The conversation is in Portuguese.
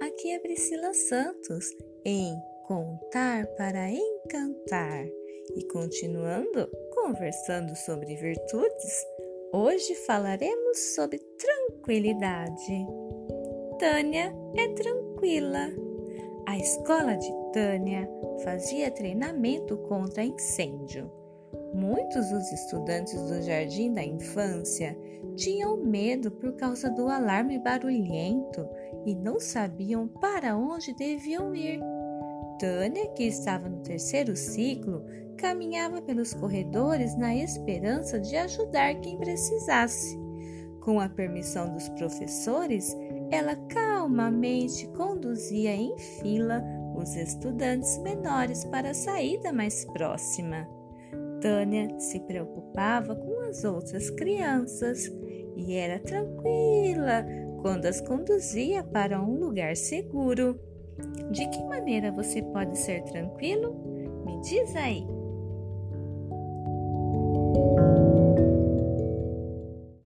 aqui é Priscila Santos em Contar para Encantar. E continuando conversando sobre virtudes, hoje falaremos sobre tranquilidade. Tânia é tranquila. A escola de Tânia fazia treinamento contra incêndio. Muitos dos estudantes do jardim da infância tinham medo por causa do alarme barulhento e não sabiam para onde deviam ir. Tânia, que estava no terceiro ciclo, caminhava pelos corredores na esperança de ajudar quem precisasse. Com a permissão dos professores, ela calmamente conduzia em fila os estudantes menores para a saída mais próxima. Tânia se preocupava com as outras crianças e era tranquila quando as conduzia para um lugar seguro. De que maneira você pode ser tranquilo? Me diz aí!